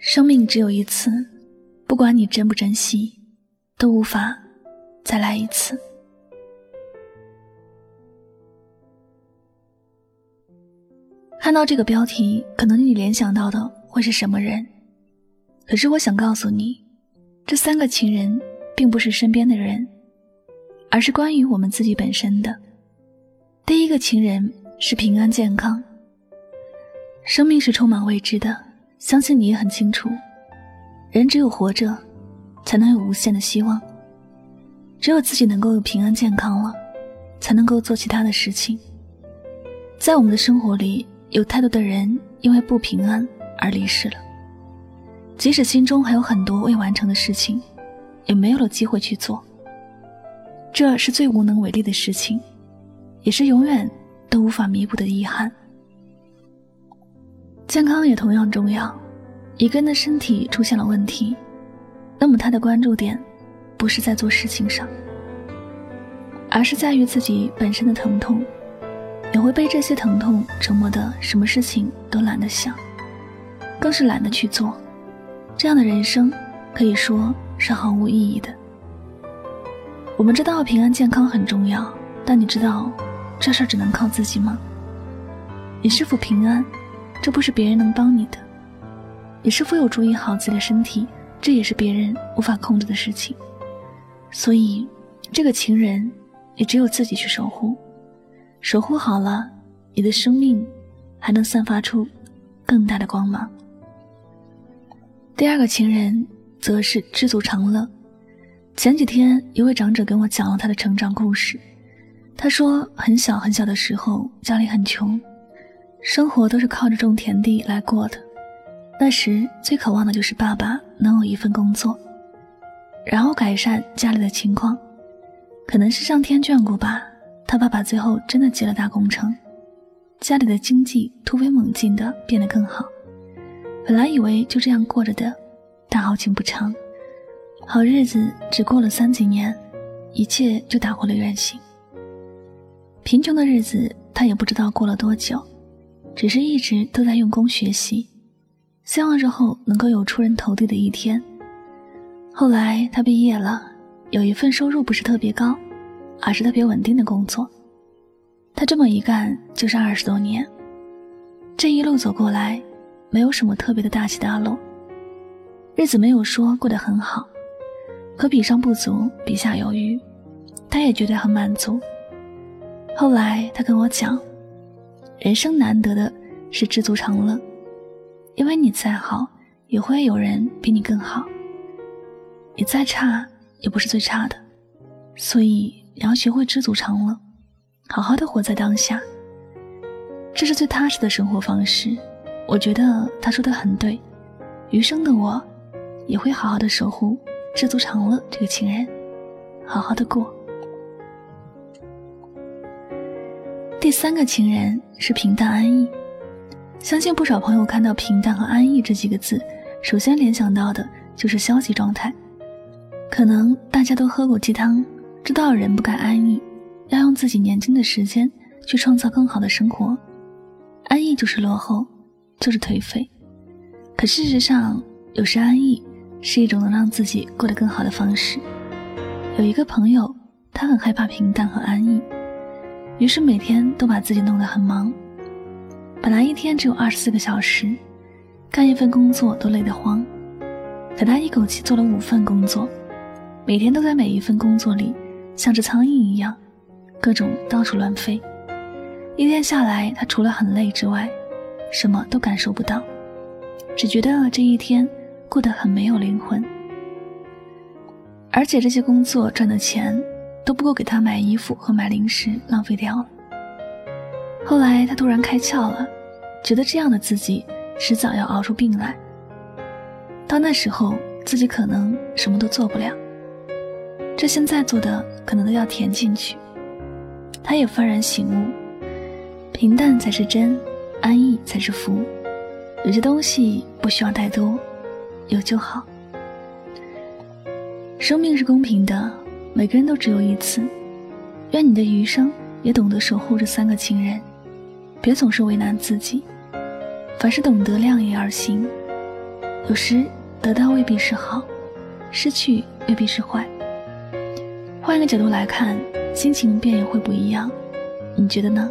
生命只有一次，不管你珍不珍惜，都无法再来一次。看到这个标题，可能你联想到的会是什么人？可是我想告诉你，这三个情人并不是身边的人，而是关于我们自己本身的。第一个情人是平安健康。生命是充满未知的。相信你也很清楚，人只有活着，才能有无限的希望。只有自己能够平安健康了，才能够做其他的事情。在我们的生活里，有太多的人因为不平安而离世了。即使心中还有很多未完成的事情，也没有了机会去做。这是最无能为力的事情，也是永远都无法弥补的遗憾。健康也同样重要。一个人的身体出现了问题，那么他的关注点不是在做事情上，而是在于自己本身的疼痛，也会被这些疼痛折磨的，什么事情都懒得想，更是懒得去做。这样的人生可以说是毫无意义的。我们知道平安健康很重要，但你知道这事儿只能靠自己吗？你是否平安？这不是别人能帮你的，你是否有注意好自己的身体？这也是别人无法控制的事情。所以，这个情人，也只有自己去守护。守护好了，你的生命还能散发出更大的光芒。第二个情人，则是知足常乐。前几天，一位长者跟我讲了他的成长故事。他说，很小很小的时候，家里很穷。生活都是靠着种田地来过的，那时最渴望的就是爸爸能有一份工作，然后改善家里的情况。可能是上天眷顾吧，他爸爸最后真的接了大工程，家里的经济突飞猛进的变得更好。本来以为就这样过着的，但好景不长，好日子只过了三几年，一切就打回了原形。贫穷的日子，他也不知道过了多久。只是一直都在用功学习，希望日后能够有出人头地的一天。后来他毕业了，有一份收入不是特别高，而是特别稳定的工作。他这么一干就是二十多年，这一路走过来，没有什么特别的大起大落，日子没有说过得很好，可比上不足，比下有余，他也觉得很满足。后来他跟我讲。人生难得的是知足常乐，因为你再好，也会有人比你更好；你再差，也不是最差的。所以你要学会知足常乐，好好的活在当下，这是最踏实的生活方式。我觉得他说的很对，余生的我也会好好的守护知足常乐这个情人，好好的过。第三个情人是平淡安逸，相信不少朋友看到“平淡”和“安逸”这几个字，首先联想到的就是消极状态。可能大家都喝过鸡汤，知道人不该安逸，要用自己年轻的时间去创造更好的生活。安逸就是落后，就是颓废。可事实上，有时安逸是一种能让自己过得更好的方式。有一个朋友，他很害怕平淡和安逸。于是每天都把自己弄得很忙，本来一天只有二十四个小时，干一份工作都累得慌，可他一口气做了五份工作，每天都在每一份工作里像只苍蝇一样，各种到处乱飞。一天下来，他除了很累之外，什么都感受不到，只觉得这一天过得很没有灵魂。而且这些工作赚的钱都不够给他买衣服和买零食，浪费掉了。后来他突然开窍了，觉得这样的自己迟早要熬出病来。到那时候，自己可能什么都做不了，这现在做的可能都要填进去。他也幡然醒悟，平淡才是真，安逸才是福。有些东西不需要太多，有就好。生命是公平的，每个人都只有一次。愿你的余生也懂得守护这三个情人，别总是为难自己。凡事懂得量力而行，有时得到未必是好，失去未必是坏。换一个角度来看，心情便也会不一样。你觉得呢？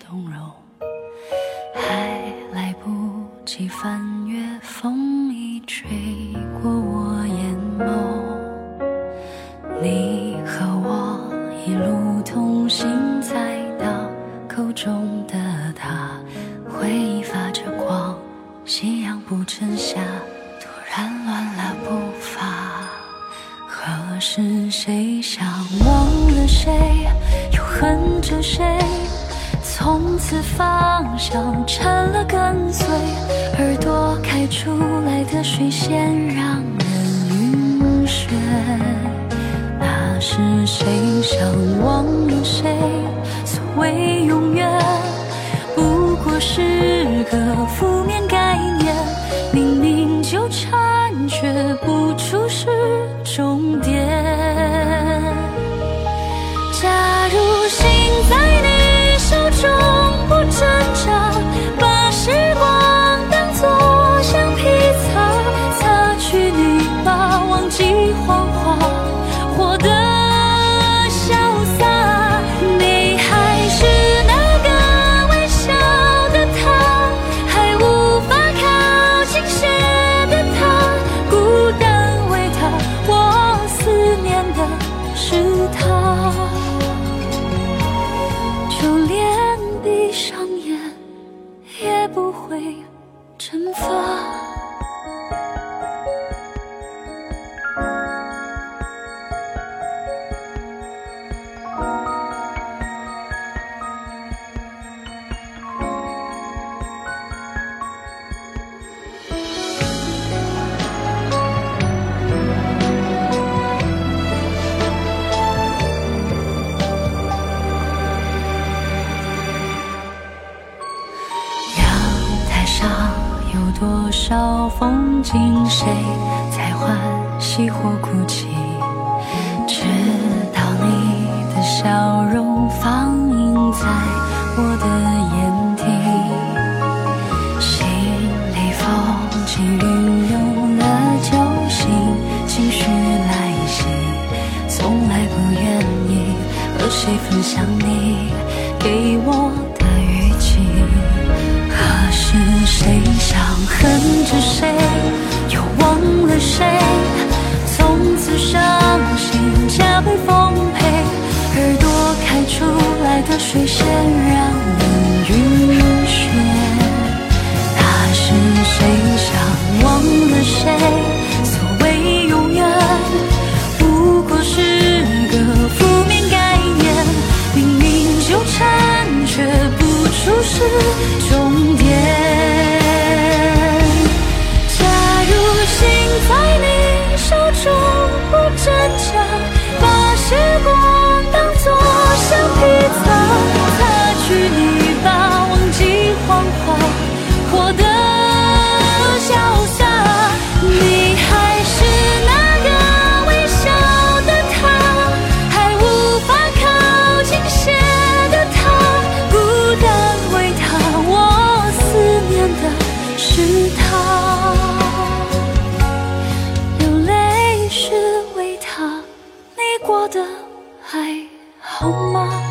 动容，还来不及翻阅，风已吹过我眼眸。你和我一路同行，再到口中的他，回忆发着光，夕阳不沉下，突然乱了步伐。何时谁想忘了谁，又恨着谁？从此方向成了跟随，耳朵开出来的水仙让人晕眩。那是谁想忘了谁？所谓永巴，忘记谎话，活得潇洒。你还是那个微笑的他，还无法靠近些的他，孤单为他，我思念的是他。就连闭上风景，谁在欢喜或哭泣？的水仙还好吗？